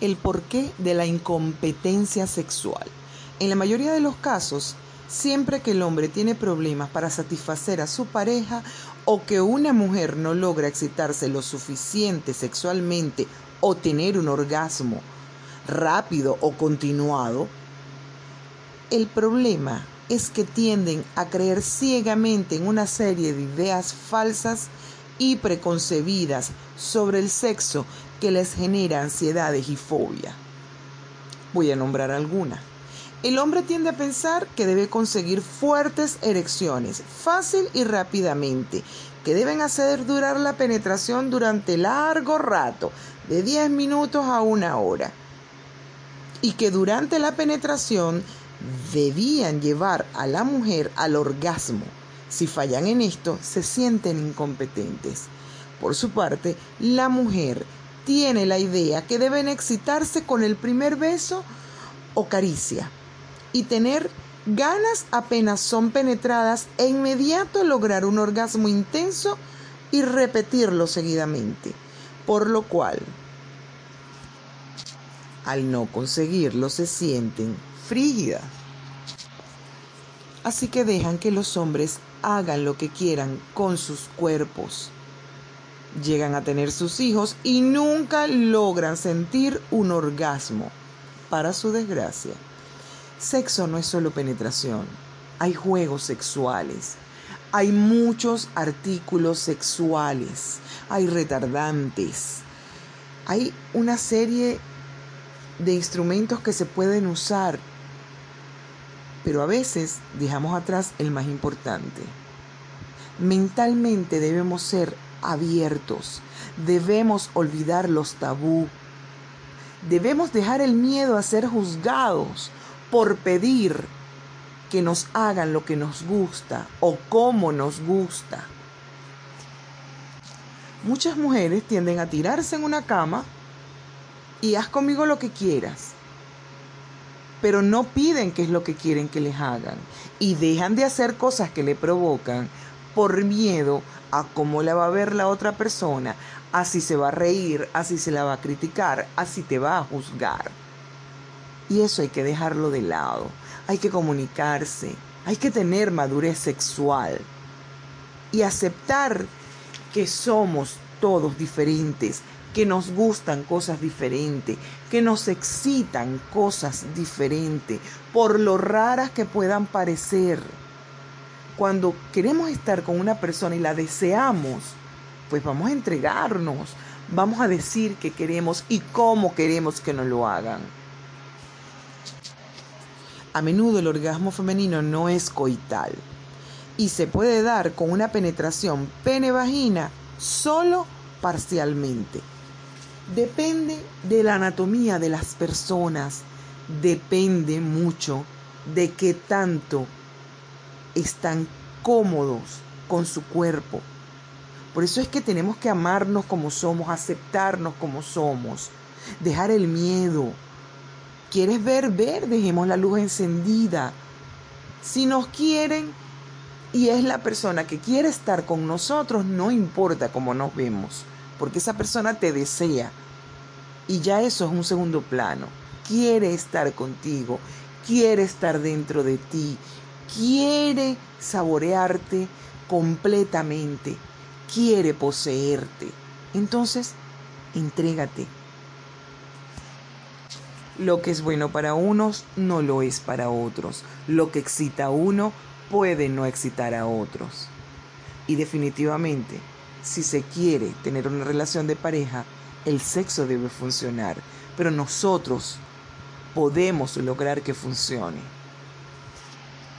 el porqué de la incompetencia sexual. En la mayoría de los casos, siempre que el hombre tiene problemas para satisfacer a su pareja o que una mujer no logra excitarse lo suficiente sexualmente o tener un orgasmo rápido o continuado, el problema es que tienden a creer ciegamente en una serie de ideas falsas y preconcebidas sobre el sexo que les genera ansiedades y fobia. Voy a nombrar alguna. El hombre tiende a pensar que debe conseguir fuertes erecciones, fácil y rápidamente, que deben hacer durar la penetración durante largo rato, de 10 minutos a una hora, y que durante la penetración debían llevar a la mujer al orgasmo. Si fallan en esto, se sienten incompetentes. Por su parte, la mujer tiene la idea que deben excitarse con el primer beso o caricia y tener ganas apenas son penetradas e inmediato lograr un orgasmo intenso y repetirlo seguidamente. Por lo cual, al no conseguirlo, se sienten frígidas. Así que dejan que los hombres hagan lo que quieran con sus cuerpos. Llegan a tener sus hijos y nunca logran sentir un orgasmo, para su desgracia. Sexo no es solo penetración, hay juegos sexuales, hay muchos artículos sexuales, hay retardantes, hay una serie de instrumentos que se pueden usar, pero a veces dejamos atrás el más importante. Mentalmente debemos ser abiertos, debemos olvidar los tabú, debemos dejar el miedo a ser juzgados por pedir que nos hagan lo que nos gusta o como nos gusta. Muchas mujeres tienden a tirarse en una cama y haz conmigo lo que quieras. Pero no piden qué es lo que quieren que les hagan y dejan de hacer cosas que le provocan por miedo a cómo la va a ver la otra persona, a si se va a reír, a si se la va a criticar, a si te va a juzgar. Y eso hay que dejarlo de lado. Hay que comunicarse, hay que tener madurez sexual y aceptar que somos todos diferentes, que nos gustan cosas diferentes, que nos excitan cosas diferentes, por lo raras que puedan parecer. Cuando queremos estar con una persona y la deseamos, pues vamos a entregarnos, vamos a decir que queremos y cómo queremos que nos lo hagan. A menudo el orgasmo femenino no es coital y se puede dar con una penetración pene-vagina solo parcialmente. Depende de la anatomía de las personas, depende mucho de qué tanto están cómodos con su cuerpo. Por eso es que tenemos que amarnos como somos, aceptarnos como somos, dejar el miedo. ¿Quieres ver? Ver, dejemos la luz encendida. Si nos quieren y es la persona que quiere estar con nosotros, no importa cómo nos vemos porque esa persona te desea y ya eso es un segundo plano. Quiere estar contigo, quiere estar dentro de ti, quiere saborearte completamente, quiere poseerte. Entonces, entrégate. Lo que es bueno para unos no lo es para otros. Lo que excita a uno puede no excitar a otros. Y definitivamente, si se quiere tener una relación de pareja, el sexo debe funcionar, pero nosotros podemos lograr que funcione.